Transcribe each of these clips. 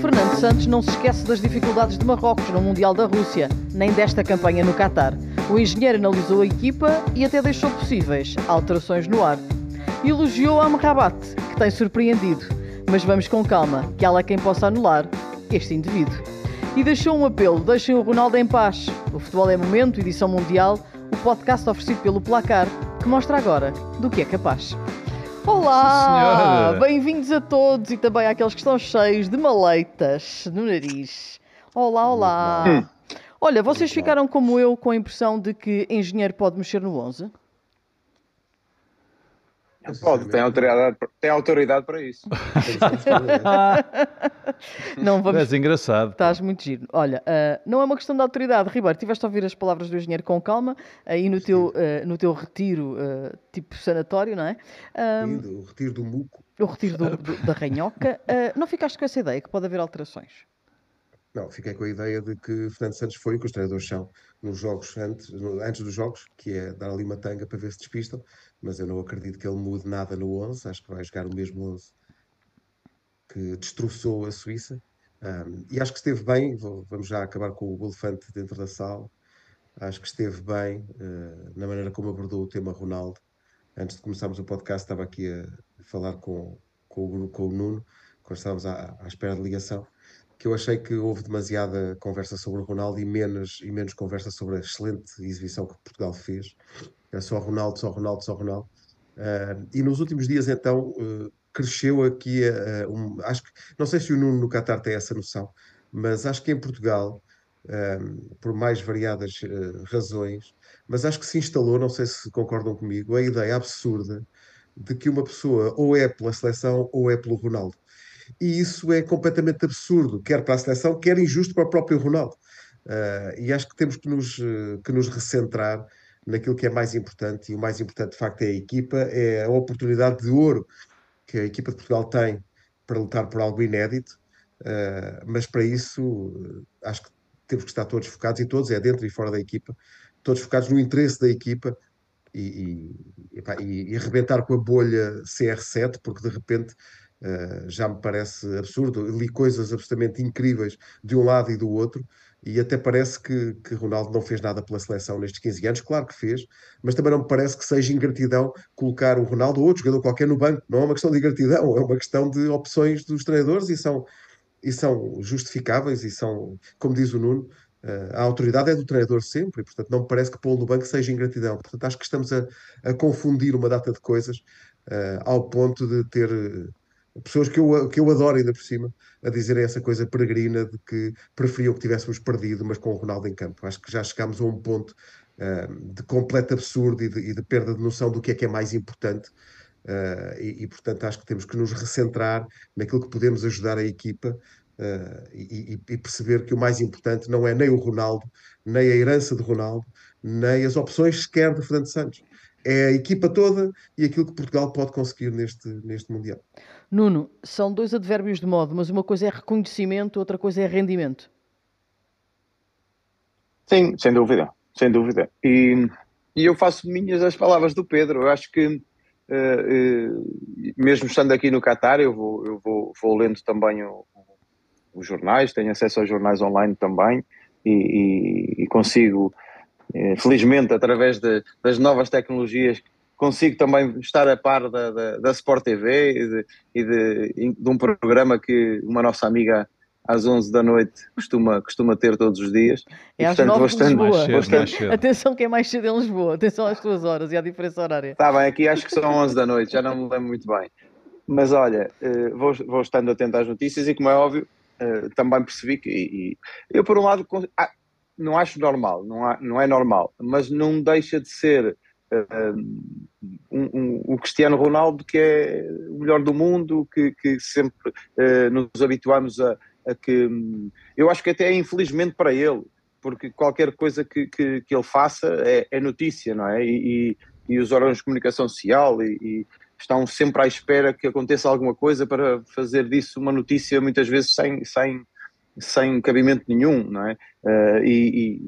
Fernando Santos não se esquece das dificuldades de Marrocos no Mundial da Rússia, nem desta campanha no Qatar. O engenheiro analisou a equipa e até deixou possíveis alterações no ar. Elogiou Amrabat, que tem surpreendido, mas vamos com calma, que há lá quem possa anular este indivíduo. E deixou um apelo: deixem o Ronaldo em paz. O Futebol é Momento, edição mundial, o podcast oferecido pelo Placar, mostra agora do que é capaz. Olá! Bem-vindos a todos e também àqueles que estão cheios de maleitas no nariz. Olá, olá! Olha, vocês ficaram como eu com a impressão de que engenheiro pode mexer no 11? Pode, tem autoridade, tem autoridade para isso. Não vamos. És engraçado. Estás muito giro. Olha, ah, não é uma questão de autoridade. Ribeiro, tiveste a ouvir as palavras do engenheiro com calma, aí no teu, ah, no teu retiro, ah, tipo sanatório, não é? Sim, do retiro do muco. o retiro do- do- da ranhoca. Não ficaste com essa ideia que pode haver alterações? Não, fiquei com a ideia de que Fernando Santos foi o que os treinadores são nos jogos antes, antes dos jogos, que é dar ali uma tanga para ver se despistam, mas eu não acredito que ele mude nada no 11, acho que vai jogar o mesmo 11 que destroçou a Suíça. Ahm, e acho que esteve bem, vou- vamos já acabar com o elefante dentro da sala, acho que esteve bem eh, na maneira como abordou o tema Ronaldo. Antes de começarmos o podcast, estava aqui a falar com, com, o, com o Nuno, quando estávamos à, à espera de ligação, que eu achei que houve demasiada conversa sobre o Ronaldo e menos, e menos conversa sobre a excelente exibição que Portugal fez. É só Ronaldo, só Ronaldo, só Ronaldo. Ah, e nos últimos dias, então, eh, cresceu aqui, eh, um- acho que, não sei se o Nuno no Qatar tem essa noção, mas acho que em Portugal, por mais variadas razões, mas acho que se instalou, não sei se concordam comigo, a ideia absurda de que uma pessoa ou é pela seleção ou é pelo Ronaldo. E isso é completamente absurdo, quer para a seleção, quer injusto para o próprio Ronaldo. Ah, e acho que temos que nos, eh, que nos recentrar naquilo que é mais importante, e o mais importante de facto é a equipa, é a oportunidade de ouro que a equipa de Portugal tem para lutar por algo inédito, ah, mas para isso eh, acho que temos que estar todos focados, e todos, é dentro e fora da equipa, todos focados no interesse da equipa e, e, e, e arrebentar com a bolha CR7, porque de repente Uh, já me parece absurdo. Li coisas absolutamente incríveis de um lado e do outro, e até parece que, que Ronaldo não fez nada pela seleção nestes 15 anos. Claro que fez, mas também não me parece que seja ingratidão colocar o Ronaldo ou outro jogador qualquer no banco. Não é uma questão de ingratidão, é uma questão de opções dos treinadores e são, e são justificáveis e são, como diz o Nuno. Uh, a autoridade é do treinador sempre, e portanto não me parece que pô-lo no banco seja ingratidão. Portanto, acho que estamos a, a confundir uma data de coisas uh, ao ponto de ter pessoas que eu, que eu adoro ainda por cima, a dizerem essa coisa peregrina de que preferiam que tivéssemos perdido, mas com o Ronaldo em campo. Acho que já chegámos a um ponto uh, de completo absurdo e de, e de, perda de noção do que é que é mais importante. Uh, e, e, portanto, acho que temos que nos recentrar naquilo que podemos ajudar a equipa uh, e, e, perceber que o mais importante não é nem o Ronaldo, nem a herança de Ronaldo, nem as opções sequer de Fernando Santos. É a equipa toda e aquilo que Portugal pode conseguir neste, neste Mundial. Nuno, são dois advérbios de modo, mas uma coisa é reconhecimento, outra coisa é rendimento. Sim, sem dúvida, sem dúvida. E, e eu faço minhas as palavras do Pedro. Eu acho que, uh, uh, mesmo estando aqui no Qatar, eu vou, eu vou, vou lendo também o, os jornais, tenho acesso aos jornais online também e, e, e consigo, eh, felizmente, através de, das novas tecnologias, consigo também estar a par da, da, da Sport TV e, de, e de, de, um programa que uma nossa amiga às 11 da noite costuma, costuma ter todos os dias. É e, às portanto, 9 bastante, de Lisboa. cedo, bastante... mais. Atenção que é mais cedo em Lisboa. Atenção às tuas horas e à diferença horária. Está bem, aqui acho que são 11 da noite, já não me lembro muito bem. Mas olha, eh, vou, vou estando atento às notícias e como é óbvio, Uh, também percebi que e, e eu por um lado ah, não acho normal, não, há, não é normal, mas não deixa de ser um, um, o Cristiano Ronaldo que é o melhor do mundo, que, que sempre uh, nos habituamos a, a, que eu acho que até é infelizmente para ele, porque qualquer coisa que, que, que ele faça é, é, notícia, não é? E, e, e, os órgãos de comunicação social e, estão sempre à espera que aconteça alguma coisa para fazer disso uma notícia, muitas vezes sem, sem, sem cabimento nenhum, não é? Uh, e, e,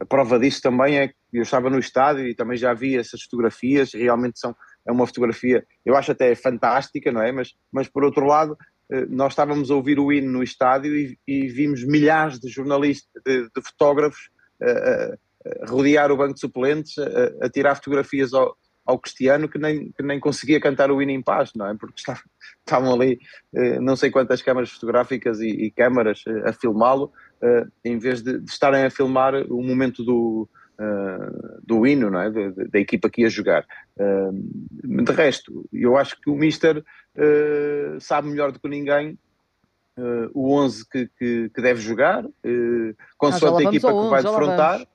a prova disso também é que eu estava no estádio e também já vi essas fotografias, realmente são, é uma fotografia, eu acho até fantástica, não é? Mas, mas por outro lado, eh, nós estávamos a ouvir o hino no estádio e, e vimos milhares de jornalistas, de, de fotógrafos uh, uh, rodear o banco de suplentes, uh, a tirar fotografias ao, ao Cristiano que nem, que nem conseguia cantar o hino em paz, não é? Porque estavam, estavam ali não sei quantas câmaras fotográficas e, e câmaras a filmá-lo, em vez de, de, estarem a filmar o momento do, do hino, não é? Da equipa que ia jogar. de resto, eu acho que o Mister sabe melhor do que ninguém uh, o 11 que, que, que, deve jogar, uh, consoante ah, a equipa que vai defrontar.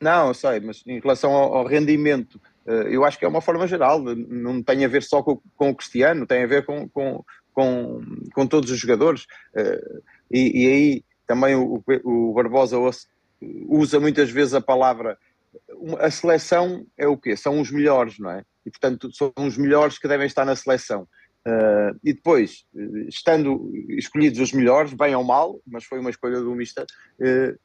Não, eu sei, mas em relação ao, ao rendimento, uh, eu acho que é uma forma geral, não tem a ver só com, com o Cristiano, tem a ver com, com, com, com todos os jogadores. Uh, e, e, aí também o, o Barbosa usa muitas vezes a palavra. A seleção é o quê? São os melhores, não é? E portanto são os melhores que devem estar na seleção. Uh, e depois, estando escolhidos os melhores, bem ou mal, mas foi uma escolha do Mister, uh,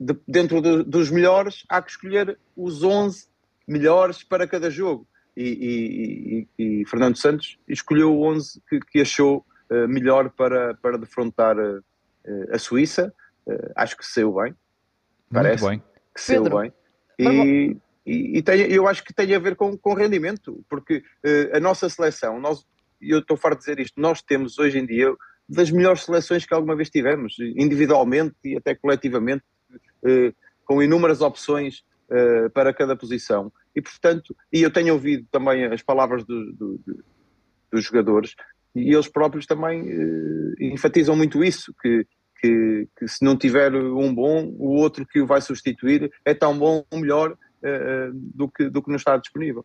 de, dentro de, dos melhores há que escolher os 11 melhores para cada jogo. E, e, e, e Fernando Santos escolheu o 11 que, que achou uh, melhor para, para defrontar a Suíça. acho que saiu bem, parece Muito bem. que saiu Pedro, bem. E, e, e tem, eu acho que tem a ver com, com rendimento, porque a nossa seleção, nós e eu estou farto de dizer isto, nós temos hoje em dia das melhores seleções que alguma vez tivemos, individualmente e até coletivamente, eh, com inúmeras opções eh, para cada posição. E, portanto, e eu tenho ouvido também as palavras do, do, do, dos jogadores, e eles próprios também eh, enfatizam muito isso, que, que, que, se não tiver um bom, o outro que o vai substituir é tão bom ou melhor do, que, do que não está disponível.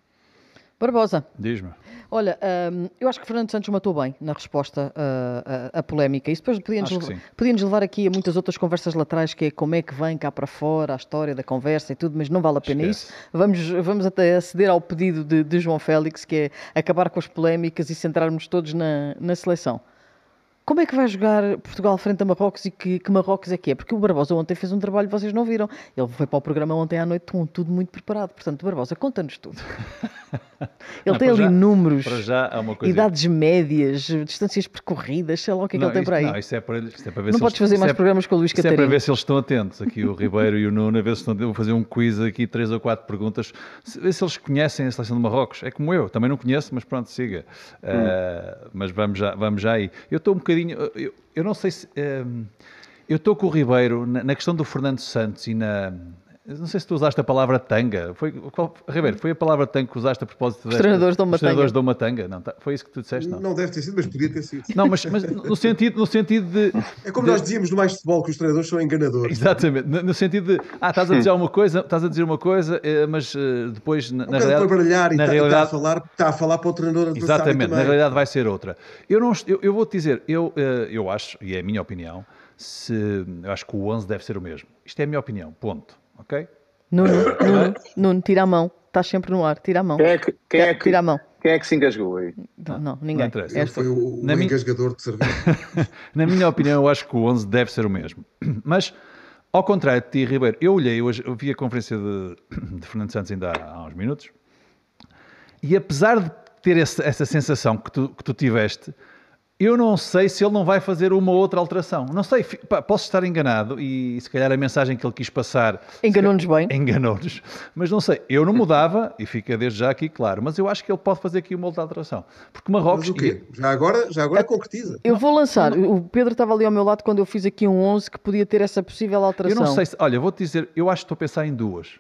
Barbosa. Diz-me. Olha, um, eu acho que Fernando Santos matou bem na resposta uh, à, à polémica. Isso depois podíamos, podíamos levar aqui a muitas outras conversas laterais, que é como é que vem cá para fora a história da conversa e tudo, mas não vale a pena Esquece. isso. Vamos, vamos até aceder ao pedido de, de João Félix, que é acabar com as polémicas e centrarmos todos na, na seleção. Como é que vai jogar Portugal frente a Marrocos e que, que, Marrocos é que é? Porque o Barbosa ontem fez um trabalho vocês não viram. Ele foi para o programa ontem à noite com tudo muito preparado. Portanto, Barbosa, conta-nos tudo. Ele não, tem ali já, números, idades médias, distâncias percorridas, sei lá o que é não, que ele tem por aí. Não, isso é para, isso é para ver não se podes fazer mais é, programas com o Luís Catarino. Isso é para ver se eles estão atentos. Aqui o Ribeiro e o Nuno, a ver se estão Vou fazer um quiz aqui, três ou quatro perguntas. Ver se eles conhecem a seleção de Marrocos. É como eu, também não conheço, mas pronto, siga. Hum. Uh, mas vamos já, vamos já aí. Eu estou um bocadinho... Eu, eu não sei se. Um, eu estou com o Ribeiro na, na, questão do Fernando Santos e na. Não sei se tu usaste a palavra tanga. Foi, qual, Ribeiro, foi a palavra tanga que usaste a propósito Os treinadores dão uma treinadores dão uma tanga. Não, tá, foi isso que tu disseste? Não, não deve ter sido, mas podia ter sido. Não, mas, mas no, sentido, no sentido de. É como de, nós dizíamos no mais futebol que os treinadores são enganadores. Exatamente. No, no, sentido de. Ah, estás a dizer uma coisa, estás a dizer uma coisa, eh, mas uh, depois, na, na realidade. Para baralhar e na tá, realidade, está, a falar, está a falar para o treinador Exatamente, na realidade vai ser outra. Eu, não, eu, eu vou-te dizer, eu, uh, eu acho, e é a minha opinião se eu acho que o 11 deve ser o mesmo. Isto é a minha opinião, ponto. Ok? Nuno, Nuno, Nuno, tira a mão. Estás sempre no ar, tira a mão. Quem é que, quem é que, tira a mão. Quem é que se engasgou aí? Não, não ninguém. Não Ele foi o, o engasgador de cerveja. Na minha opinião, eu acho que o 11 deve ser o mesmo. Mas, ao contrário de ti, Ribeiro, eu olhei, hoje, eu vi a conferência de, de Fernando Santos ainda há, há uns minutos, e apesar de ter esse, essa sensação que tu, que tu tiveste, eu não sei se ele não vai fazer uma outra alteração. Não sei, posso estar enganado e se calhar a mensagem que ele quis passar. Enganou-nos bem. Enganou-nos. Mas não sei, eu não mudava, e fica desde já aqui claro, mas eu acho que ele pode fazer aqui uma outra alteração. Porque Marrocos. Mas o quê? Já agora, já agora concretiza. Eu vou lançar. O Pedro estava ali ao meu lado quando eu fiz aqui um 11 que podia ter essa possível alteração. Eu não sei se. Olha, vou-te dizer, eu acho que estou a pensar em duas.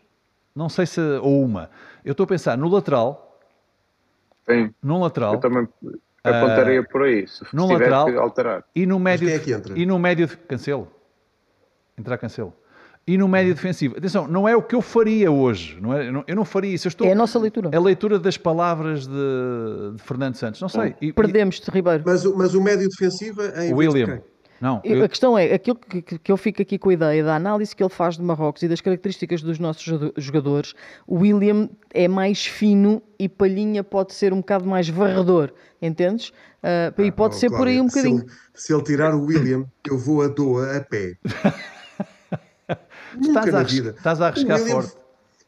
Não sei se. Ou uma. Eu estou a pensar no lateral. Sim. Num lateral. Eu também Apontaria uh, por aí, se no lateral, que alterar. E no médio, é que entra? E no médio, cancelo. Entrar cancelo. E no médio defensivo. Atenção, não é o que eu faria hoje. Não é, eu não faria isso. Estou, é a nossa leitura. A leitura das palavras de, de Fernando Santos. Não sei. E, Perdemos-te, Ribeiro. Mas, mas o médio defensivo é em William. Não, eu... A questão é, aquilo que, que, eu fico aqui com a ideia da análise que ele faz de Marrocos e das características dos nossos jogadores, o William é mais fino e Palhinha pode ser um bocado mais varredor, entendes? Uh, e pode ah, ser por aí um bocadinho. Se ele, se ele, tirar o William, eu vou a Doa a pé. Nunca estás, na a, vida. estás a arriscar forte.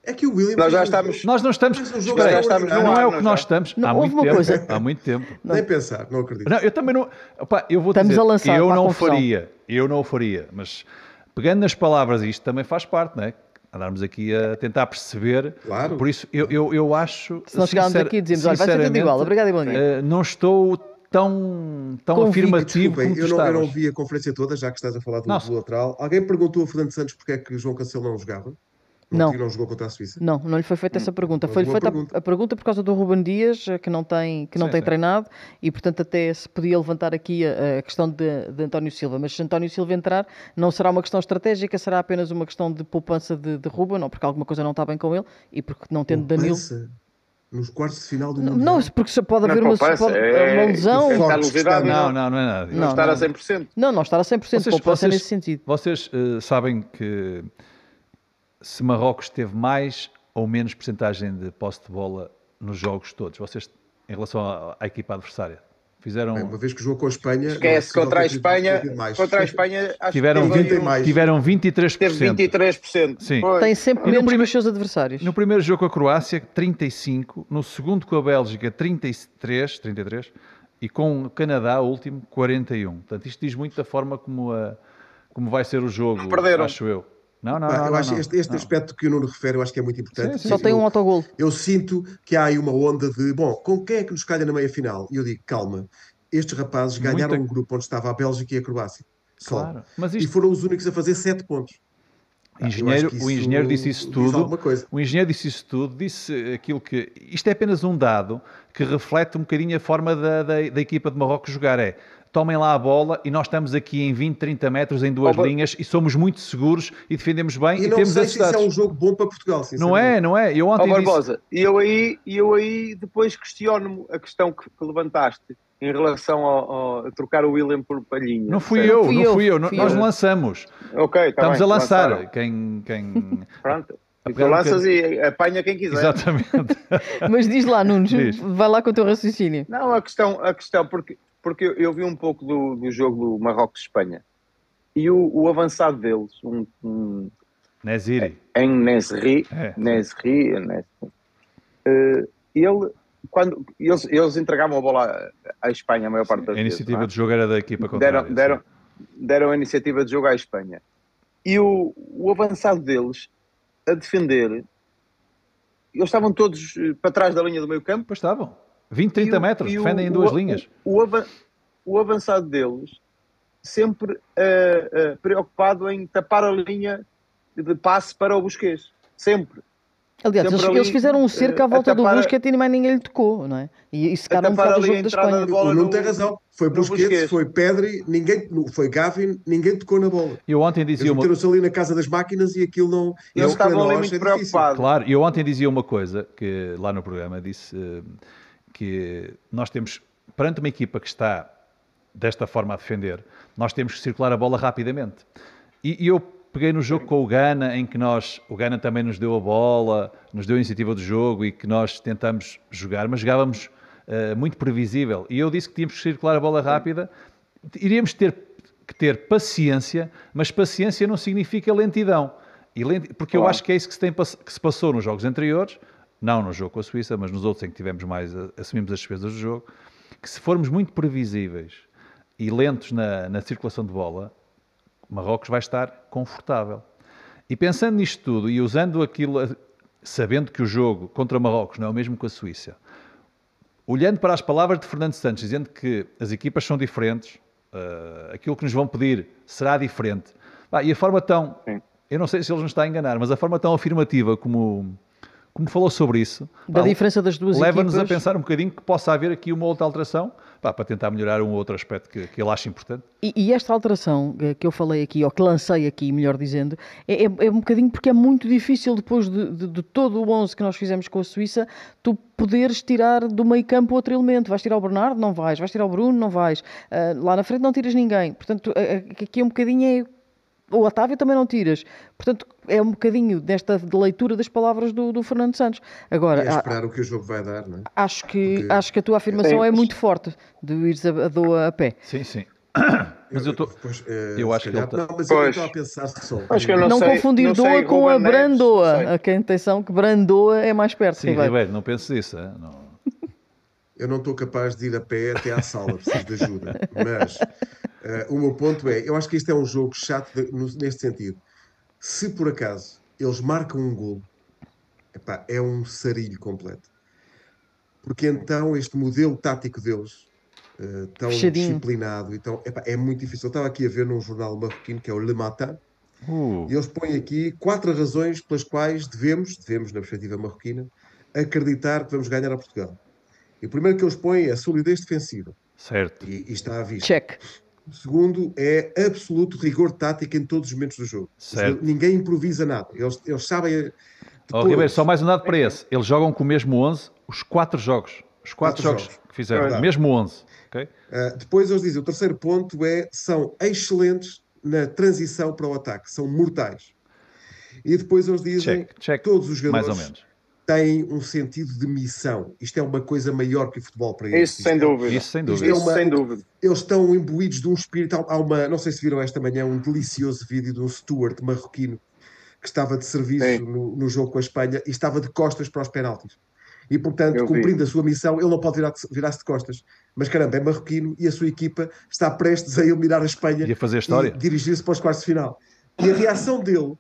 É que o William. Nós já um estamos- Nós não estamos. O jogo Espera já estamos não ar, é o não que nós estamos. Não, há muito tempo. coisa. Há muito tempo. Nem pensar, não acredito. Não, eu também não. Opá, eu vou Estamos dizer, a lançar eu não confusão. faria, eu não o faria, mas pegando nas palavras, isto também faz parte, não é? Andarmos aqui a tentar perceber. Claro. Por isso, eu, eu, eu acho. Se nós chegarmos aqui e dizemos, olha, vai ser tudo igual, obrigado e bom dia. eh, não estou tão, tão afirmativo Desculpem, como tu eu não, eu não vi a conferência toda, já que estás a falar do, Não. do lateral. Alguém perguntou a Fernando Santos porque é que João Cancelo não jogava? Não. não jogou contra a Suíça? Não, não lhe foi feita essa pergunta. Foi-lhe feita a- pergunta. a pergunta por causa do Ruben Dias, eh, que não tem, que não Sim, tem sim. treinado, e portanto até se podia levantar aqui a, a questão de, de António Silva. Mas se António Silva entrar, não será uma questão estratégica, será apenas uma questão de poupança de, de Ruben, ou porque alguma coisa não está bem com ele, e porque não tendo Danilo. Poupança Nos quartos de final do Não, Mundial. não, porque se pode Não haver uma, poupança, pode- é- uma lesão. é-. Não, não, não é nada. Não, Não, estar não. a 100%. Não, não estar a 100%, Vocês- poupança vocês- nesse sentido. Vocês eh, sabem que se Marrocos teve mais ou menos porcentagem de posse de bola nos jogos todos, vocês, em relação à, à equipa adversária, fizeram, Bem, uma vez que jogou com a Espanha. é Esquece, contra a Espanha, contra a Espanha, acho tiveram, que teve, 20 aí um- mais. tiveram 23%. teve 23%. Sim. Pois. Tem sempre E no menos que prime- os seus adversários. No primeiro jogo com a Croácia, 35. No segundo com a Bélgica, 33. 33 e com o Canadá, o último, 41. Portanto, isto diz muito da forma como, a, como vai ser o jogo, Perderam. acho eu. Não, não, Pá, não. eu não, acho não, este, este não. aspecto que o Nuno refere, eu acho que é muito importante. Sim, sim. Só tem um autogol. Eu sinto que há aí uma onda de, bom, com quem é que nos calha na meia final? E eu digo, calma, estes rapazes Muita- ganharam um grupo onde estava a Bélgica e a Croácia. Só. Claro. Mas E isto, foram os únicos a fazer sete pontos. Engenheiro, o engenheiro disse isso diz tudo. coisa. O engenheiro disse isso tudo, disse aquilo que. Isto é apenas um dado que reflete um bocadinho a forma da, da, da equipa de Marrocos jogar. É tomem lá a bola e nós estamos aqui em 20, 30 metros em duas Oh, linhas e somos muito seguros e defendemos bem E e, não temos sei se isso é um jogo bom para Portugal, Não é, não é. Eu ontem disse. Barbosa, e eu aí, e eu aí depois questiono-me a questão que, que levantaste em relação ao, ao- a trocar o William por Palhinha. Não fui eu, Fui não eu, fui eu. fui Nós eu. Ok, lançamos. tá Estamos bem, a lançar. lançaram. Quem. quem... Pronto. E tu lanças e apanha quem quiser. Exatamente. Mas diz lá, Nunes, Diz. vai lá com o teu raciocínio. Não, a questão, a questão porque, porque eu- eu vi um pouco do, do jogo do Marrocos-Espanha e o, o avançado deles, um, um, Neziri. em Nesri, É. Nesri, Nesri eh, ele, quando, eles, eles entregavam a bola à, Espanha a maior parte das A vezes. iniciativa não é? de jogo era da equipa contrária. deram, deram, deram a iniciativa de jogo à Espanha. E o, o avançado deles a defender, eles estavam todos eh, para trás da linha do meio campo. Pois estavam. 20, 30 E o- metros, e o- defendem em duas linhas. O, o avançado deles sempre eh, eh, preocupado em tapar a linha de passe para o Busquets. Sempre. Aliás, eles, ali, eles fizeram um cerco à eh, volta do tapar- Busquets e mais ninguém lhe tocou, não é? E isso ficaram um bocado o jogo da Espanha. de bola O Nuno no- tem razão. Foi Busquets, Busquets. foi Pedri, ninguém, foi Gavin, ninguém tocou na bola. Eu ontem Eles dizia uma... meteram-se ali na casa das máquinas e aquilo não. Eles para estavam ali muito é preocupados. Claro, eu ontem dizia uma coisa que lá no programa disse eh, que nós temos, perante uma equipa que está desta forma a defender, nós temos que circular a bola rapidamente. E, e eu peguei no jogo com o Gana, em que nós, o Gana também nos deu a bola, nos deu a iniciativa do jogo e que nós tentamos jogar, mas jogávamos eh, muito previsível. E eu disse que tínhamos que circular a bola rápida, iríamos ter que ter paciência, mas paciência não significa lentidão. Lenti- Porque eu Claro. acho que é isso que se, tem que se passou nos jogos anteriores, não no jogo com a Suíça, mas nos outros em que tivemos mais, a- assumimos as despesas do jogo, que se formos muito previsíveis e lentos na, na circulação de bola, Marrocos vai estar confortável. E pensando nisto tudo e usando aquilo, sabendo que o jogo contra Marrocos não é o mesmo que a Suíça, olhando para as palavras de Fernando Santos, dizendo que as equipas são diferentes, eh, aquilo que nos vão pedir será diferente. E a forma tão, Sim. eu não sei se ele nos está a enganar, mas a forma tão afirmativa como, como falou sobre isso, Da pá, diferença das duas leva-nos a pensar um bocadinho que possa haver aqui uma outra alteração pá, para tentar melhorar um outro aspecto que, que ele acha importante. E, e esta alteração eh, que eu falei aqui, ou que lancei aqui, melhor dizendo, é, é- é um bocadinho porque é muito difícil, depois de, de- de todo o 11 que nós fizemos com a Suíça, tu poderes tirar do meio campo outro elemento. Vais tirar o Bernardo? Não vais. Vais tirar o Bruno? Não vais. Ah, lá na frente não tiras ninguém. Portanto, eh, aqui é um bocadinho é. O Otávio também não tiras. Portanto, é um bocadinho desta de leitura das palavras do, do Fernando Santos. Agora, É esperar o que o jogo vai dar, não é? acho, que, Porque- acho que a tua afirmação Sim. é muito forte, de ires a, a, doa a pé. Sim, sim. Mas eu tô- Pois, eh, eu acho que ele tá- Não, mas eu Pois. estava a pensar só. Acho que eu não Não, sei- confundir não sei, Doa com Ruben a Neves, Brandoa. sei. A quem atenção que Brandoa é mais perto. Sim, Ribeiro. Ribeiro, não penses isso. é? Não. Eu não estou capaz de ir a pé até à sala, preciso de ajuda. Mas eh, o meu ponto é: eu acho que este é um jogo chato de- no- neste sentido. Se por acaso eles marcam um gol, epá, é um sarilho completo. Porque então este modelo tático deles, eh, tão Fechadinho. disciplinado, então, epá, é muito difícil. Eu estava aqui a ver num jornal marroquino que é o Le Matin, Uh, e eles põem aqui quatro razões pelas quais devemos, devemos na perspectiva marroquina, acreditar que vamos ganhar a Portugal. E o primeiro que eles põem é a solidez defensiva. certo. E, e está à vista. Check. O segundo é absoluto rigor tático em todos os momentos do jogo. Certo. Ninguém improvisa nada. Eles, eles sabem. Oh, Ribeiro, só mais um dado para esse. Eles jogam com o mesmo 11 os quatro jogos. Os quatro, Quatro jogos, jogos. que fizeram. Verdade. mesmo 11. ok? Ah, depois eles dizem: o terceiro ponto é são excelentes na transição para o ataque, são mortais. E depois eles dizem: Check, check. todos os Mais jogadores ou menos. Têm um sentido de missão. Isto é uma coisa maior que o futebol para eles. Isso sem é- dúvida. Isso sem dúvida. é Isso uma- sem dúvida. eles estão imbuídos de um espírito. Há uma, não sei se viram esta manhã, um delicioso vídeo de um Stuart marroquino que estava de serviço no, no jogo com a Espanha e estava de costas para os penaltis. E, portanto, Eu vi. cumprindo a sua missão, ele não pode virar- virar-se de costas. Mas, caramba, é marroquino e a sua equipa está prestes a eliminar a Espanha E a fazer história. e dirigir-se para os quartos de final. E a reação dele,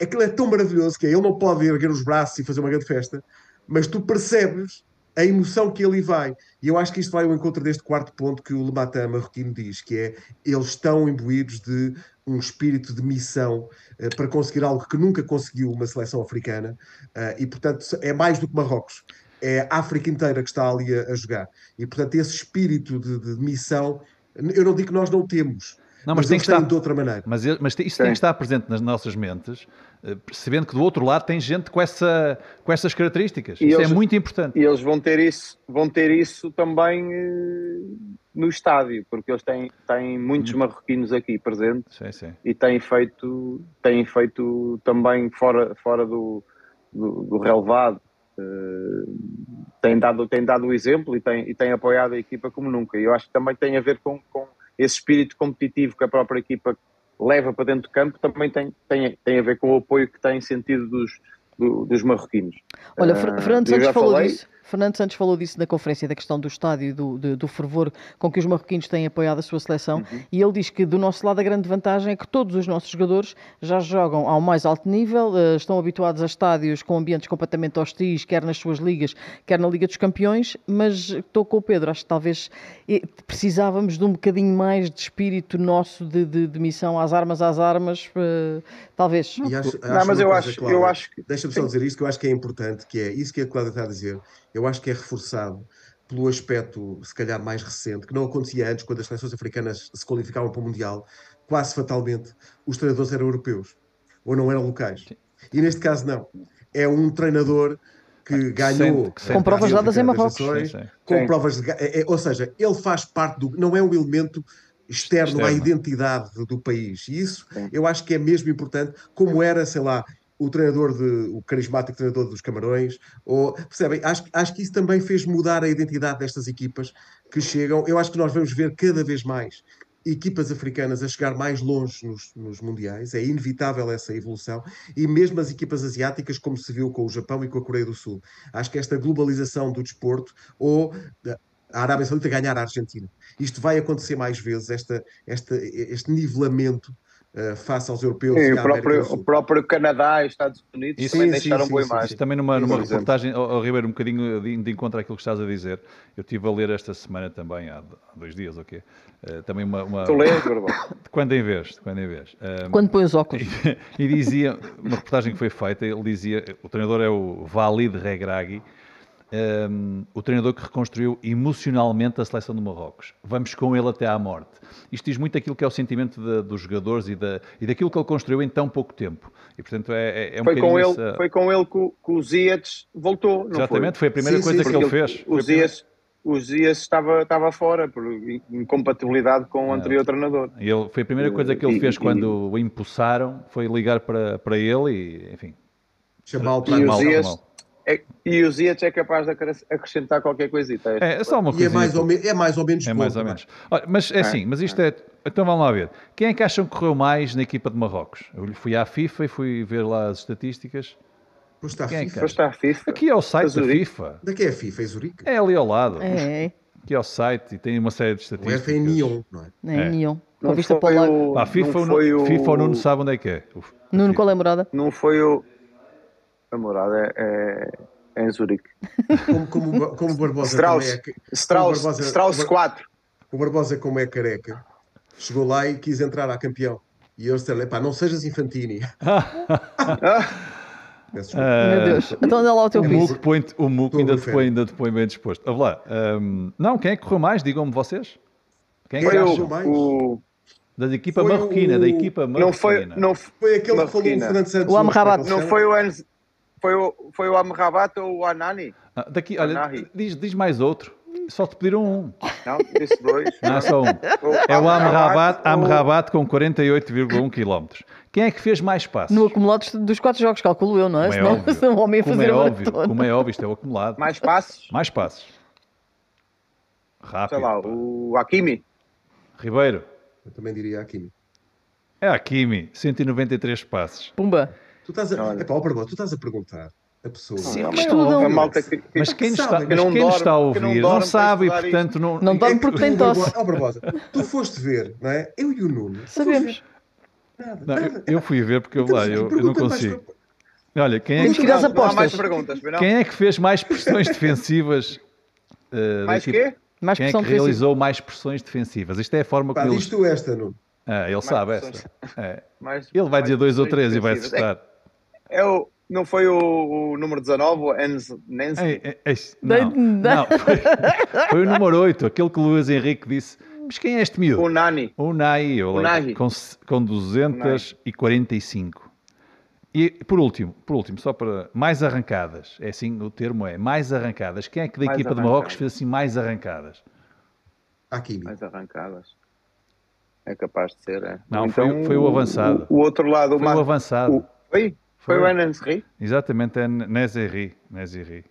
aquilo é tão maravilhoso que é, ele não pode erguer os braços e fazer uma grande festa, mas tu percebes a emoção que ele vai. E eu acho que isto vai ao encontro deste quarto ponto que o Lematan marroquino diz, que é eles estão imbuídos de um espírito de missão eh, para conseguir algo que nunca conseguiu uma seleção africana eh, e, portanto, é mais do que Marrocos. É a África inteira que está ali a, a jogar. E, portanto, esse espírito de, de missão, eu não digo que nós não temos, Não, mas mas, tem que estar- de outra maneira. Mas, mas isso tem Sim. que estar presente nas nossas mentes, eh, percebendo que do outro lado tem gente com, essa, com essas características. E isso eles- é muito importante. E eles vão ter isso, vão ter isso também eh, no estádio, porque eles têm, têm muitos Hum. marroquinos aqui presentes Sim, sim. e têm feito, têm feito também fora, fora do, do, do relevado. têm, dado, têm dado o exemplo e têm, e têm apoiado a equipa como nunca. E eu acho que também tem a ver com, com esse espírito competitivo que a própria equipa leva para dentro do campo, também tem, tem, tem a ver com o apoio que tem sentido dos, do- dos marroquinos. Olha, Ah, Fer- Fernando eu Santos falou falei- disso. Fernando Santos falou disso na conferência da questão do estádio e do, de- do fervor com que os marroquinos têm apoiado a sua seleção Uhum. e ele diz que do nosso lado a grande vantagem é que todos os nossos jogadores já jogam ao mais alto nível, eh, estão habituados a estádios com ambientes completamente hostis, quer nas suas ligas, quer na Liga dos Campeões, mas estou com o Pedro, acho que talvez eh, precisávamos de um bocadinho mais de espírito nosso de, de- de missão às armas, às armas, eh, talvez. E acho- Não, acho mas eu acho, eu acho que Deixa-me só dizer isto que eu acho que é importante, que é isso que a Cláudia está a dizer. Eu acho que é reforçado pelo aspecto, se calhar, mais recente, que não acontecia antes, quando as seleções africanas se qualificavam para o Mundial, quase fatalmente, os treinadores eram europeus, ou não eram locais. E neste caso, não. É um treinador que ganhou sente- que sente Com provas dadas em Marrocos. Nações, Sim, sim. com Sim. provas de, é- é- ou seja, ele faz parte do não é um elemento externo à Externo. identidade do, do país. E isso Sim. eu acho que é mesmo importante, como era, sei lá, o treinador de o carismático treinador dos Camarões, ou percebem? Acho, acho que isso também fez mudar a identidade destas equipas que chegam. Eu acho que nós vamos ver cada vez mais equipas africanas a chegar mais longe nos, nos mundiais, é inevitável essa evolução, e mesmo as equipas asiáticas, como se viu com o Japão e com a Coreia do Sul. Acho que esta globalização do desporto, ou a Arábia Saudita ganhar a Argentina. Isto vai acontecer mais vezes, esta, esta, este nivelamento face aos europeus Sim, e o próprio, do Sul. o próprio Canadá e Estados Unidos Isso- também Sim, deixaram sim, boa sim, imagem. Também numa, numa reportagem, ao, ao Ribeiro, um bocadinho de, de encontro àquilo que estás a dizer. Eu estive a ler esta semana também, há, dois dias, ou quê? Eh, também uma, uma- Tu lês, de quando em vez, de quando em vez. Ahm, Quando põe os óculos. e dizia, uma reportagem que foi feita, ele dizia, o treinador é o Valide Regragui, um, o treinador que reconstruiu emocionalmente a seleção do Marrocos. Vamos com ele até à morte. Isto diz muito aquilo que é o sentimento de- dos jogadores e, da, e daquilo que ele construiu em tão pouco tempo. E, portanto, é, é, é um Foi com, ele, essa- foi com ele que, o- que o Ziyech voltou, não Exatamente, foi? foi a primeira Sim, coisa sim, que ele fez. O Ziyech, o estava, estava fora por incompatibilidade com o anterior treinador. E ele, foi a primeira coisa que ele E- fez e- quando o impulsaram, foi ligar para, para ele e, enfim, Chamá-lo E para o mal. É- e o Ziyech é capaz de acres- acrescentar qualquer coisita. É, é só uma E coisa. é mais, ou me- é mais ou menos É mais ou também. menos. Olha, mas é assim, mas isto é. Então vamos lá ver. Quem é que acham que correu mais na equipa de Marrocos? Eu fui à FIFA e fui ver lá as estatísticas. Quem é que FIFA. A FIFA. Aqui é o site da. FIFA. Daqui é a FIFA, é Zurique. É ali ao lado. É, é. Aqui é o site e tem uma série de O F é estatísticas. em Neon, não é? É. nenhum. Com Não vista foi o Pá, FIFA, não foi o- FIFA o Nuno sabe onde é que é. O- Nuno, qual é a morada? Não foi o. A morada é, é em Zurique. Como, como, como o Barbosa Strauss. é Strauss, Barbosa- Strauss o Bar- 4. o Barbosa, como é careca, chegou lá e quis entrar a campeão. E eu disse-lhe, pá, não sejas infantini. Desculpa. Ah, Meu Deus. Então anda lá o teu O põe, o Muco ainda, te põe, ainda te põe bem disposto. Vamos lá. Ahm, não, quem é que correu mais? Digam-me vocês. Quem é que o, mais? o- Da equipa Foi marroquina, o- da equipa Não foi, marroquina. não, Foi aquele que falou o Marroquina. Fernando Santos. O Amrabat. não foi o Enz, foi o, foi o Amrabat ou o Anani? Ah, daqui, olha, Anahi. diz, diz mais outro. Só te pediram um. Não, disse dois. Não é só um. É o Amrabat, Amrabat com 48,1 km. Quem é que fez mais passos? No acumulado dos quatro jogos, calculo eu, não é? Como é Senão, óbvio. senão o homem ia Como fazer é óbvio, como é óbvio, isto é o acumulado. Mais passos? Mais passos. Rápido. Sei lá, pá. o Hakimi. Ribeiro. Eu também diria aqui. É a Kimi, 193 passos. Pumba. Tu estás a... Olha. Epá, ó, Barbosa, tu estás a perguntar a pessoa. Sim, que mas estudam. A malta que, que- Mas quem, que está, mas não quem nos dorme, está a ouvir não não, dorme sabe e, portanto, não. Não dorme É que porque tem tosse. Ó, Barbosa, tu foste ver, não é? Eu e o Nuno. Sabemos. Nada, Não, nada. eu, eu fui ver porque eu, Então, lá, eu, eu não mais consigo. para- Olha, quem é, Temos que, que ir às não, mais apostas. quem é que fez mais pressões defensivas? da Mais equipa? quê? Mais Quem é pressão que defensiva. realizou mais pressões defensivas? Isto é a forma Pá, como diz eles. tu esta, Nuno. Ah, ele sabe pressões. essa. É. Mais- Ele vai mais dizer dois ou três e vai acertar. É, o, não foi o, o número 19, o Enz, Nenzi? Ei, ei, ei, Dei- não, não foi, foi o número 8, aquele que o Luís Henrique disse. Mas quem é este miúdo? O Nani. O Nai, O Nai. com, com 245. E por último, por último, só para mais arrancadas, é assim o termo é, mais arrancadas. Quem é que da Mais equipa de Marrocos arrancadas. fez assim mais arrancadas? Aqui. Mais arrancadas. É capaz de ser, é. Não, Ou foi- foi o avançado. O, outro lado, o Foi o mais- avançado. o- Foi? Foi o Enensri? Exatamente, é Nezeri. Nezeri.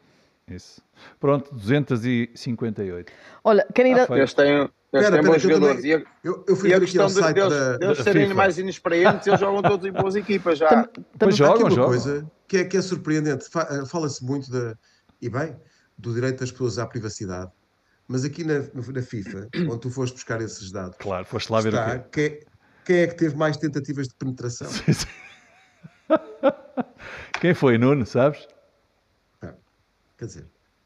Isso. Pronto, 258. Olha, querem ir Ah. Eles têm, eles Espera, têm bons que eu jogadores. também- Eu, eu fui e a ao questão de, site deles, da... deles da serem FIFA. mais inexperientes, eles jogam todos em boas equipas já. Tam- Pois tam- Há jogam, aqui uma jogam. coisa que é, que é surpreendente. Eh, Fala-se muito da, e bem, do direito das pessoas à privacidade. Mas aqui na, na FIFA, onde tu foste buscar esses dados, Claro, foste lá ver está o quê? quem, quem é que teve mais tentativas de penetração? Quem foi, Nuno, sabes? Quer dizer,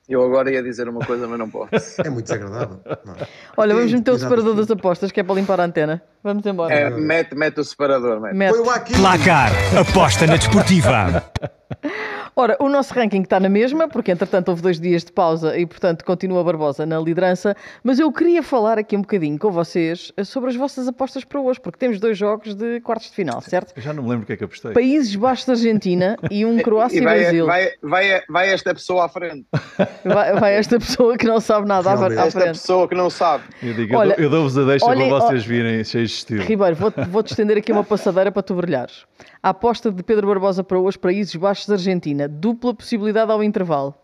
Eu agora ia dizer uma coisa, mas não posso. é muito desagradável. não é? Olha, vamos meter o separador das apostas, que é para limpar a antena. Vamos embora. É, mete, mete o separador, mete. Mete. Foi o aqui. Placar. Aposta na desportiva. Ora, o nosso ranking está na mesma, porque entretanto houve dois dias de pausa e portanto continua Barbosa na liderança, mas eu queria falar aqui um bocadinho com vocês eh, sobre as vossas apostas para hoje, porque temos dois jogos de quartos de final, certo? Eu já não me lembro o que é que apostei. Países Baixos da Argentina e um Croácia E vai, Brasil. vai, vai, vai esta pessoa à frente. Vai, vai esta pessoa que não sabe nada à, à Esta frente. pessoa que não sabe. Eu, digo, Olha, eu dou-vos a deixa olhem, para vocês virem cheios de estilo. Ribeiro, vou-te vou-te estender aqui uma passadeira para tu brilhares. A aposta de Pedro Barbosa para hoje, Países Baixos da Argentina. Dupla possibilidade ao intervalo.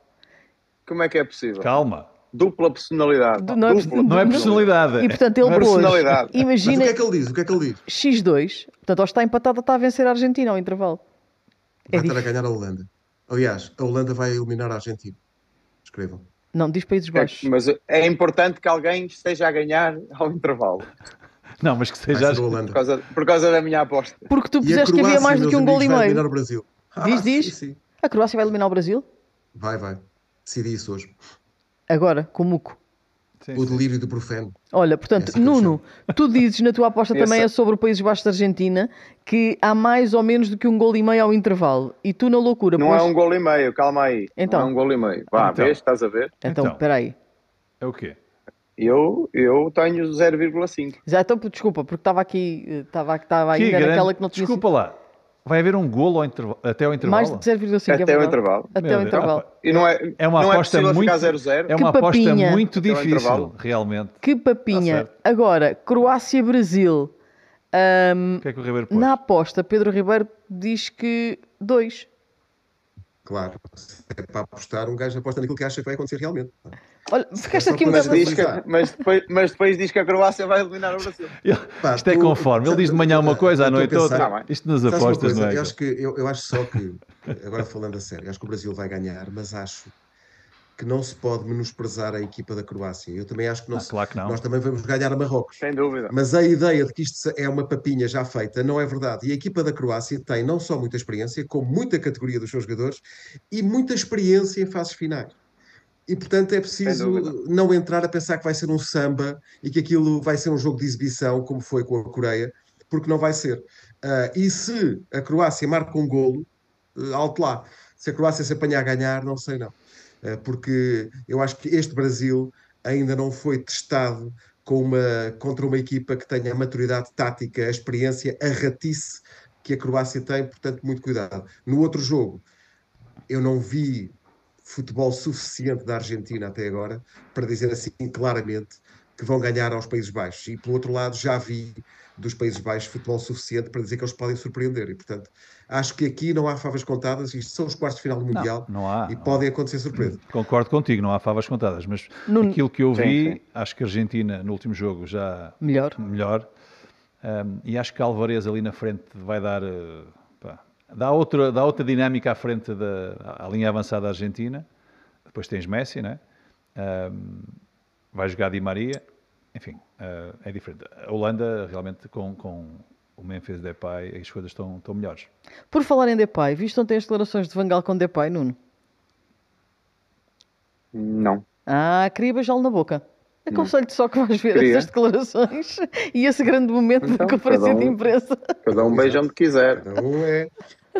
Como é que é possível? Calma. Dupla personalidade. Du- não é Dupla. perso- Não é personalidade. E portanto ele Não é pôs, personalidade. Mas o imagina que é que ele diz? O que é que ele diz? X2, portanto, ou está empatada, está a vencer a Argentina ao intervalo. É Vai estar a difícil. ganhar a Holanda. Aliás, a Holanda vai eliminar a Argentina. Escrevam. Não, diz Países É, Baixos. mas é importante que alguém esteja a ganhar ao intervalo. Não, mas que seja. ser a Holanda. Por causa, por causa da minha aposta. Porque tu puseste que havia mais do que um gol e amigos, vai eliminar meio. o Brasil. Diz, Ah, diz. Sim, sim. A Croácia vai eliminar o Brasil? Vai, vai. Decidi isso hoje. Agora, com o Muco. Sim, O delírio do profeno. Olha, portanto, Essa Nuno, tu dizes na tua aposta Essa- também é sobre o Países Baixos da Argentina que há mais ou menos do que um gol e meio ao intervalo. E tu na loucura Não pôs- é um gol e meio, calma aí. Então. Não é um gol e meio. Vá, Então. vês, estás a ver? Então, Então. espera aí. É o quê? Eu, eu tenho 0,5. Já então, desculpa, porque estava aqui, estava, estava ainda grande- naquela que não tinha Desculpa lá. Vai haver um golo ao interva- até ao intervalo? mais de 0,5 é Até o verdade. intervalo. Até Meu o intervalo. Ah. E não é, É uma não aposta é muito. ficar 0-0. É uma Que aposta muito difícil, intervalo. realmente. Que papinha. Tá. Agora, Croácia-Brasil. O que é que o Ribeiro pôs? na aposta, Pedro Ribeiro diz que 2. Claro, é para apostar, um gajo aposta naquilo que acha que vai acontecer realmente. Olha, ficaste só aqui um Mas, diz que, mas, depois, mas depois diz que a Croácia vai eliminar o Brasil. Pá, Isto é tu- conforme. Ele diz de manhã uma coisa, à noite outra. Isto nas apostas, coisa? não é? Eu acho, que, eu, eu acho só que, agora falando a sério, acho que o Brasil vai ganhar, mas acho que não se pode menosprezar a equipa da Croácia. Eu também acho que não Ah, se- claro que não. nós também vamos ganhar a Marrocos. Sem dúvida. Mas a ideia de que isto é uma papinha já feita não é verdade. E a equipa da Croácia tem não só muita experiência, como muita categoria dos seus jogadores e muita experiência em fases finais. E portanto é preciso não entrar a pensar que vai ser um samba e que aquilo vai ser um jogo de exibição, como foi com a Coreia, porque não vai ser. Ah, e se a Croácia marca um golo, eh, alto lá. Se a Croácia se apanhar a ganhar, não sei não. Eh, porque eu acho que este Brasil ainda não foi testado com uma, contra uma equipa que tenha a maturidade tática, a experiência, a ratice que a Croácia tem, portanto, muito cuidado. No outro jogo, eu não vi futebol suficiente da Argentina até agora para dizer assim claramente que vão ganhar aos Países Baixos. E, pelo outro lado, já vi dos Países Baixos futebol suficiente para dizer que eles podem surpreender. E, portanto, acho que aqui não há favas contadas. Isto são os quartos de final do Mundial Não, não há. e não podem acontecer surpresas. Concordo contigo, não há favas contadas, mas Nuno- aquilo que eu Sim, vi, sim. acho que a Argentina no último jogo já Melhor. melhor Um, e acho que Alvarez ali na frente vai dar uh, pá, dá, outra, dá outra dinâmica à frente da à linha avançada da Argentina. Depois tens Messi, né? Um, vai jogar Di Maria, enfim, uh, é diferente. A Holanda realmente com, com o Memphis Depay as coisas estão, estão melhores. Por falar em Depay, viste ontem as declarações de Vangal com Depay, Nuno? Não. Ah, queria beijá-lo na boca. Aconselho-te só que vais ver Queria. essas declarações e esse grande momento da Então, conferência cada de um- imprensa. Cada um beija onde quiser. Cada um é.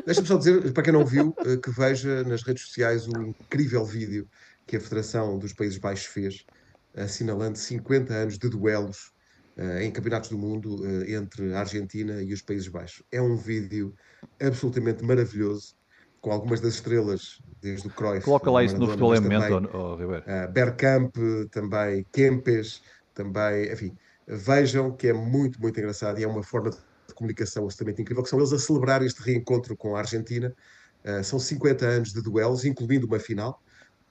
Deixa-me só dizer, para quem não viu, eh, que veja nas redes sociais o incrível vídeo que a Federação dos Países Baixos fez, assinalando 50 anos de duelos eh, em campeonatos do mundo eh, entre a Argentina e os Países Baixos. É um vídeo absolutamente maravilhoso, com algumas das estrelas, desde o Cruyff. Coloca lá isso no futebol em momento, oh, Ribeiro. Uh, Bergkamp, também Kempes, também, enfim, vejam que é muito, muito engraçado e é uma forma de comunicação absolutamente incrível, que são eles a celebrar este reencontro com a Argentina. Uh, são 50 anos de duelos, incluindo uma final,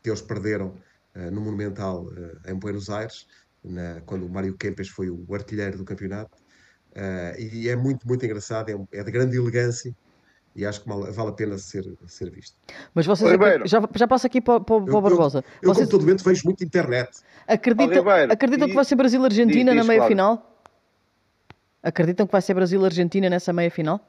que eles perderam uh, no Monumental uh, em Buenos Aires, na- quando o Mário Kempes foi o artilheiro do campeonato. Uh, e é muito, muito engraçado, é, é de grande elegância e acho que mal- vale a pena ser, ser visto. Mas vocês, já, já passa aqui para, para, para o Eu- Barbosa. Eu, Vocês como todo doente, vejo muito internet. acreditam, acreditam e- que vai ser Brasil-Argentina na diz, meia-final? Acreditam que vai ser Brasil-Argentina nessa meia-final?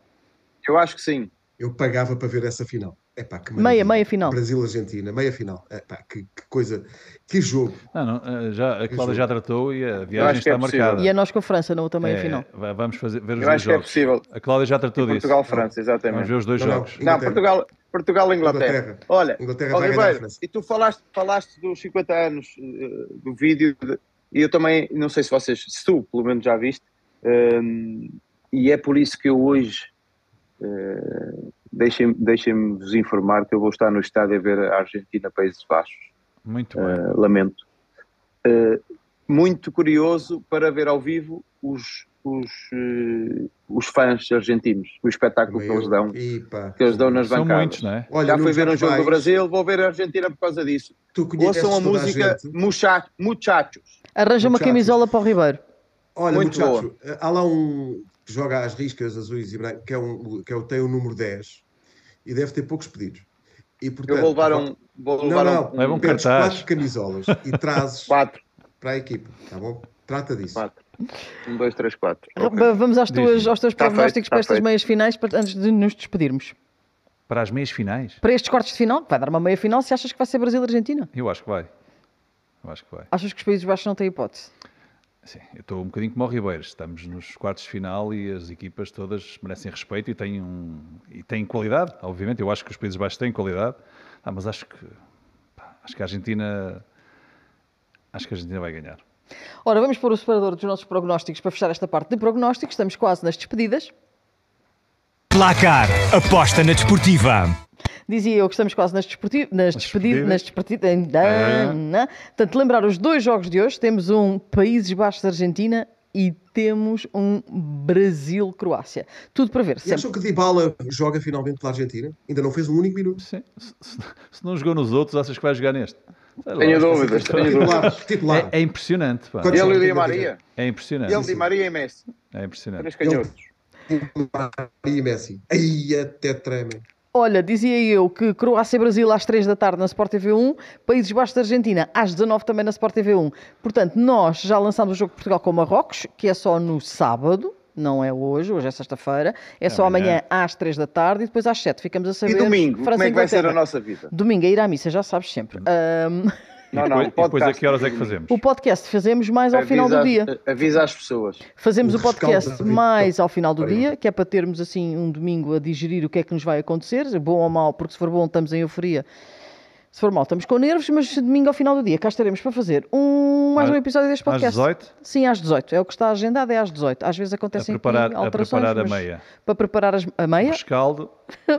Eu acho que sim. Eu pagava para ver essa final. Epá, que Meia, maravilha. meia final. Brasil-Argentina, meia final. Epá, que, que coisa, que jogo. Não, não, uh, já, a Cláudia já tratou e a viagem é está possível. marcada. E é nós com a França na outra É, meia-final. vai- vamos fazer, ver os Eu dois acho que é jogos. possível. A Cláudia já tratou disso. Portugal-França, Vamos exatamente. ver os dois Não, jogos. Não. Portugal, Portugal e Inglaterra. Olha, Inglaterra a Ribeiro, e tu falaste, falaste dos 50 anos eh, do vídeo, de- e eu também, não sei se vocês, se tu pelo menos já viste, hum, e é por isso que eu hoje, eh, deixem- deixem-me-vos informar que eu vou estar no estádio a ver a Argentina Países Baixos. Muito bem. Uh, lamento. Uh, muito curioso para ver ao vivo os, os, uh, os fãs argentinos, o espetáculo que Também eles dão, que eles dão nas São bancadas. muitos, não é? Olha, Já fui ver um que jogo do Brasil, vou ver a Argentina por causa disso. Ouçam a música gente. mucha- Muchachos. Arranja uma Muchachos. camisola para o Ribeiro. Olha, Muito muchacho, há lá um que joga às riscas azuis e brancas, que, é um, que é o, tem o número 10 e deve ter poucos pedidos. E, portanto, Eu vou levar um. Vou Não, levar não, um, Leva um pedes cartaz. quatro camisolas e trazes quatro. para a equipa, tá bom? Trata disso. quatro. Um, dois, três, quatro. Va- Vamos às tuas, aos teus Tá prognósticos feito, para tá estas feito. meias finais, para- antes de nos despedirmos. Para as meias finais? Para estes quartos de final, que vai dar uma meia-final, se achas que vai ser Brasil-Argentina? Eu acho que vai. Eu acho que vai. Achas que os Países Baixos não têm hipótese? Sim, eu estou um bocadinho como o Ribeiro. Estamos nos quartos de final e as equipas todas merecem respeito e têm, um, e têm qualidade, obviamente. Eu acho que os Países Baixos têm qualidade, ah, mas acho que, pá, acho que a Argentina. Acho que a Argentina vai ganhar. Ora, vamos pôr o separador dos nossos prognósticos para fechar esta parte de prognósticos. Estamos quase nas despedidas. Placar. Aposta na desportiva. Dizia eu que estamos quase nas, desporti- nas despedidas. Nas despedidas? despedidas. Ah. Portanto, lembrar os dois jogos de hoje. Temos um Países Baixos-Argentina e temos um Brasil-Croácia. Tudo para ver. E Sempre. acham que Dybala joga finalmente pela Argentina? Ainda não fez um único minuto. Sim. Se, se- não jogou nos outros, achas que vai jogar neste? Lá. Tenho dúvidas, tenho dúvidas. Titular, titular. É, é impressionante, pá. Quando- Ele e Di Maria. É impressionante. Ele, Di Maria e Messi. É impressionante. Três canhotos. E Messi. Aí até tremem. Olha, dizia eu que Croácia e Brasil às 3 da tarde na Sport TV 1, Países Baixos da Argentina às 19 também na Sport TV 1. Portanto, nós já lançámos o jogo de Portugal com Marrocos, que é só no sábado, não é hoje, hoje é sexta-feira, é, só amanhã. amanhã às 3 da tarde e depois às 7 ficamos a E saber. domingo, França como é que vai ser a nossa vida? Domingo é ir à missa, já sabes sempre. Ahm, E Não, não, depois, e depois a que horas é que fazemos? o podcast fazemos mais ao final do Avisa dia. Avisa às pessoas. Fazemos O o podcast mais ao final do dia, que é para termos assim um domingo a digerir o que é que nos vai acontecer, bom ou mau, porque se for bom estamos em euforia, se for mau estamos com nervos, mas domingo ao final do dia cá estaremos para fazer um, mais Às- um episódio deste Às podcast. 18? Sim, às 18. É o que está agendado, é às 18. Às vezes A acontecem aqui preparar, a, alterações. preparar a meia. Para preparar as- a meia, Rescaldo.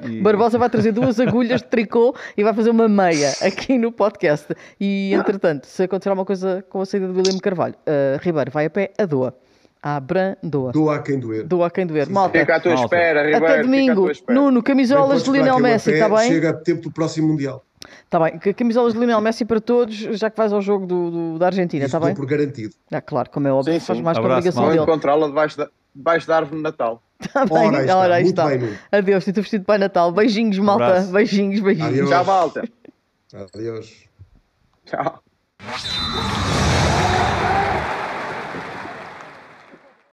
E... Barbosa vai trazer duas agulhas de tricô e vai fazer uma meia aqui no podcast. E, entretanto, se acontecer alguma coisa com a saída do William Carvalho, uh, Ribeiro vai a pé a Doa. À Brandoa. Doa a quem doer. Doa a quem doer. Malta, Fica à tua Malta. espera, Ribeiro. até domingo. Nuno, camisolas de Lionel a Messi, está bem? Chega a tempo do próximo Mundial. Está bem. Camisolas de Lionel Messi para todos, já que vais ao jogo do, do- da Argentina, está bem? por garantido. Ah, claro, como é óbvio, Sim, faz sim. mais com a Abraço, obrigação malta. dele. encontrá-la debaixo da, debaixo da árvore de Natal. Está bem, Ora, aí está. ora, aí Muito está. bem. Adeus, estou vestido de Pai Natal. Beijinhos, malta. Abraço. Beijinhos, beijinhos. Adeus. Tchau, malta. Adeus. Tchau.